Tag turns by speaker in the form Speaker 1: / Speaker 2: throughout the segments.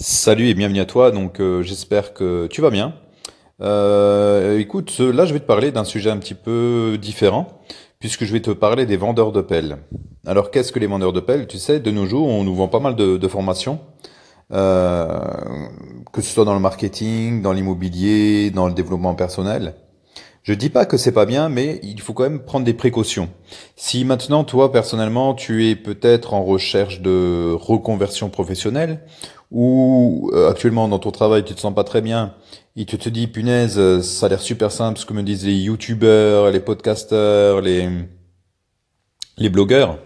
Speaker 1: Salut et bienvenue à toi. Donc euh, j'espère que tu vas bien. Euh, écoute, là je vais te parler d'un sujet un petit peu différent puisque je vais te parler des vendeurs de pelles. Alors qu'est-ce que les vendeurs de pelles? Tu sais, de nos jours, on nous vend pas mal de, formations, euh, que ce soit dans le marketing, dans l'immobilier, dans le développement personnel. Je dis pas que c'est pas bien, mais il faut quand même prendre des précautions. Si maintenant, toi, personnellement, tu es peut-être en recherche de reconversion professionnelle, ou euh, actuellement dans ton travail, tu te sens pas très bien, et tu te dis, punaise, ça a l'air super simple, ce que me disent les youtubeurs, les podcasters, les, les blogueurs,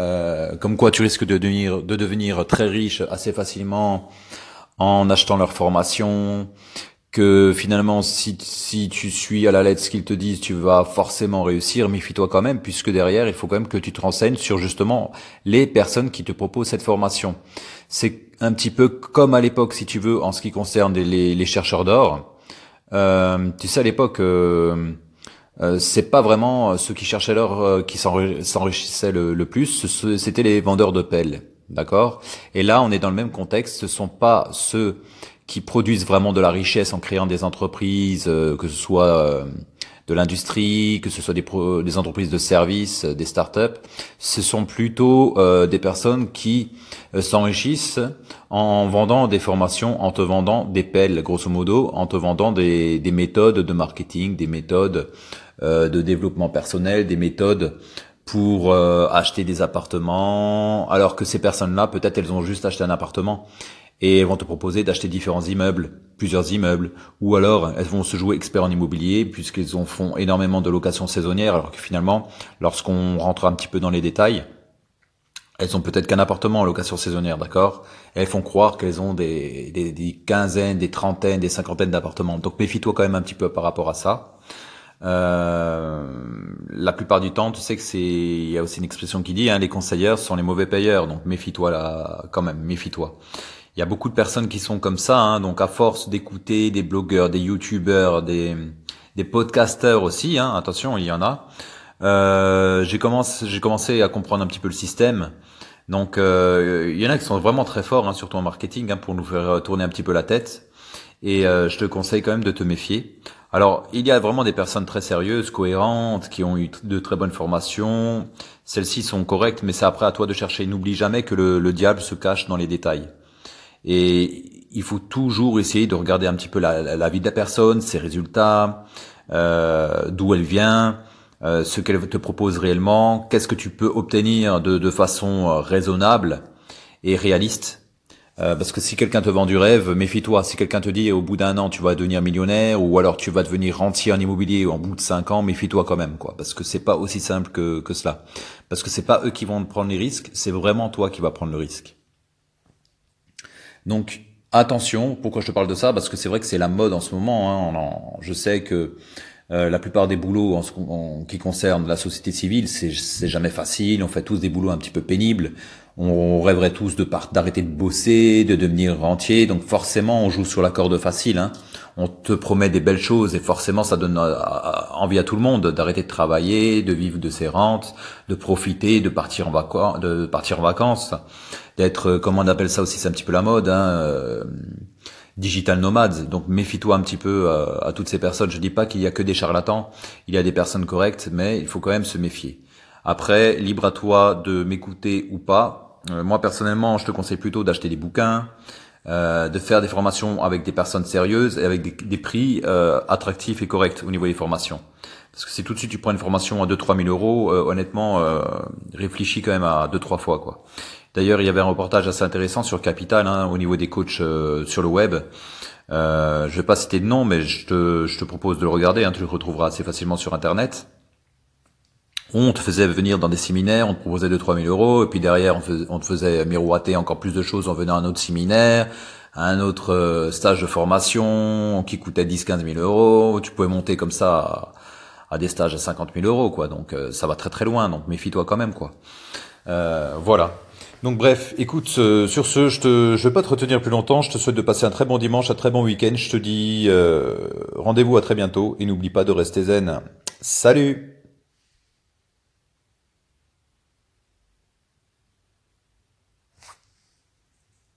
Speaker 1: euh, comme quoi tu risques de devenir, de devenir très riche assez facilement en achetant leur formation, que finalement si, si tu suis à la lettre ce qu'ils te disent, tu vas forcément réussir, méfie-toi quand même, puisque derrière, il faut quand même que tu te renseignes sur justement les personnes qui te proposent cette formation. C'est un petit peu comme à l'époque, si tu veux, en ce qui concerne les, les chercheurs d'or. Euh, tu sais, à l'époque, euh, euh, c'est pas vraiment ceux qui cherchaient l'or euh, qui s'enrichissaient le, le plus, c'était les vendeurs de pelles. D'accord? Et là, on est dans le même contexte. Ce sont pas ceux qui produisent vraiment de la richesse en créant des entreprises, euh, que ce soit euh, de l'industrie, que ce soit des, des entreprises de services, des startups. Ce sont plutôt euh, des personnes qui s'enrichissent en vendant des formations, en te vendant des pelles, grosso modo, en te vendant des, des méthodes de marketing, des méthodes de développement personnel, des méthodes pour acheter des appartements, alors que ces personnes-là, peut-être elles ont juste acheté un appartement et elles vont te proposer d'acheter différents immeubles, plusieurs immeubles, ou alors elles vont se jouer experts en immobilier puisqu'elles en font énormément de locations saisonnières, alors que finalement, lorsqu'on rentre un petit peu dans les détails, elles ont peut-être qu'un appartement en location saisonnière, d'accord? Elles font croire qu'elles ont des, des, des, quinzaines, des trentaines, des cinquantaines d'appartements. Donc méfie-toi quand même un petit peu par rapport à ça. Euh, la plupart du temps, tu sais que c'est, il y a aussi une expression qui dit, hein, les conseilleurs sont les mauvais payeurs. Donc méfie-toi là, quand même, méfie-toi. Il y a beaucoup de personnes qui sont comme ça, hein, donc à force d'écouter des blogueurs, des youtubeurs, des, des podcasters aussi, hein, attention, il y en a. Euh, j'ai commencé, commencé à comprendre un petit peu le système. Donc euh, il y en a qui sont vraiment très forts, hein, surtout en marketing, hein, pour nous faire tourner un petit peu la tête. Et euh, je te conseille quand même de te méfier. Alors, il y a vraiment des personnes très sérieuses, cohérentes, qui ont eu de très bonnes formations. Celles-ci sont correctes, mais c'est après à toi de chercher. N'oublie jamais que le, le diable se cache dans les détails. Et il faut toujours essayer de regarder un petit peu la, la vie de la personne, ses résultats, euh, d'où elle vient, euh, ce qu'elle te propose réellement, qu'est-ce que tu peux obtenir de, de façon euh, raisonnable et réaliste. Euh, parce que si quelqu'un te vend du rêve, méfie-toi. Si quelqu'un te dit au bout d'un an tu vas devenir millionnaire ou alors tu vas devenir rentier en immobilier au bout de cinq ans, méfie-toi quand même, quoi. Parce que c'est pas aussi simple que, que cela. Parce que c'est pas eux qui vont prendre les risques, c'est vraiment toi qui vas prendre le risque. Donc attention, pourquoi je te parle de ça? Parce que c'est vrai que c'est la mode en ce moment. Hein. je sais que euh, la plupart des boulots en, qui concernent la société civile, c'est jamais facile. On fait tous des boulots un petit peu pénibles. On rêverait tous de d'arrêter de bosser, de devenir rentier. Donc forcément, on joue sur la corde facile. Hein. On te promet des belles choses et forcément, ça donne euh, envie à tout le monde d'arrêter de travailler, de vivre de ses rentes, de profiter, de partir en vacances, d'être, euh, comment on appelle ça aussi, c'est un petit peu la mode. Hein, euh, digital nomades. Donc méfie-toi un petit peu à, toutes ces personnes. Je dis pas qu'il y a que des charlatans, il y a des personnes correctes, mais il faut quand même se méfier. Après, libre à toi de m'écouter ou pas. Moi personnellement, je te conseille plutôt d'acheter des bouquins, euh, de faire des formations avec des personnes sérieuses et avec des, prix euh, attractifs et corrects au niveau des formations. Parce que si tout de suite tu prends une formation à 2-3 000 euros, euh, honnêtement, euh, réfléchis quand même à 2-3 fois. quoi. D'ailleurs, il y avait un reportage assez intéressant sur Capital hein, au niveau des coachs sur le web. Euh, je vais pas citer de nom, mais je te, je te propose de le regarder. Hein, tu le retrouveras assez facilement sur Internet on te faisait venir dans des séminaires, on te proposait 2-3 000 euros, et puis derrière on, te faisait miroiter encore plus de choses en venant à un autre séminaire, à un autre euh, stage de formation qui coûtait 10-15 000 euros, tu pouvais monter comme ça à, des stages à 50 000 euros, quoi. Donc euh, ça va très très loin, donc méfie-toi quand même, quoi. Euh, voilà. Donc bref, écoute, sur ce, je te, je vais pas te retenir plus longtemps. Je te souhaite de passer un très bon dimanche, un très bon week-end. Je te dis rendez-vous à très bientôt et n'oublie pas de rester zen. Salut